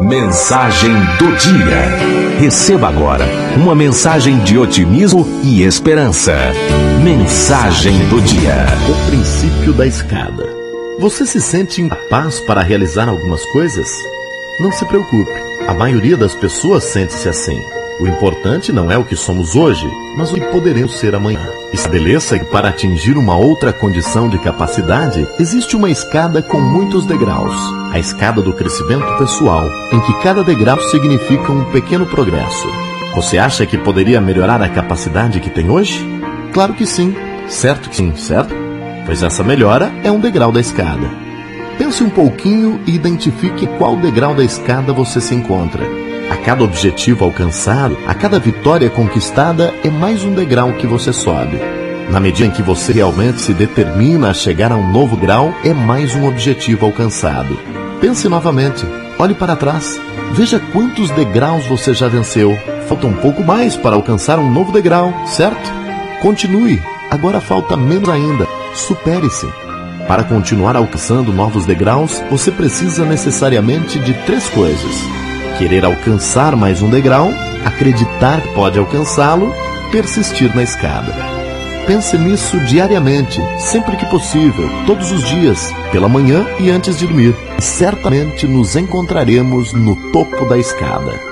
Mensagem do dia. Receba agora uma mensagem de otimismo e esperança. Mensagem do dia. O princípio da escada. Você se sente incapaz para realizar algumas coisas? Não se preocupe, a maioria das pessoas sente-se assim. O importante não é o que somos hoje, mas o que poderemos ser amanhã. Estabeleça que para atingir uma outra condição de capacidade, existe uma escada com muitos degraus. A escada do crescimento pessoal, em que cada degrau significa um pequeno progresso. Você acha que poderia melhorar a capacidade que tem hoje? Claro que sim. Certo que sim, certo? Pois essa melhora é um degrau da escada. Pense um pouquinho e identifique qual degrau da escada você se encontra. A cada objetivo alcançado, a cada vitória conquistada é mais um degrau que você sobe. Na medida em que você realmente se determina a chegar a um novo grau, é mais um objetivo alcançado. Pense novamente, olhe para trás, veja quantos degraus você já venceu. Falta um pouco mais para alcançar um novo degrau, certo? Continue, agora falta menos ainda. Supere-se. Para continuar alcançando novos degraus, você precisa necessariamente de três coisas querer alcançar mais um degrau, acreditar que pode alcançá-lo, persistir na escada. Pense nisso diariamente, sempre que possível, todos os dias, pela manhã e antes de dormir. Certamente nos encontraremos no topo da escada.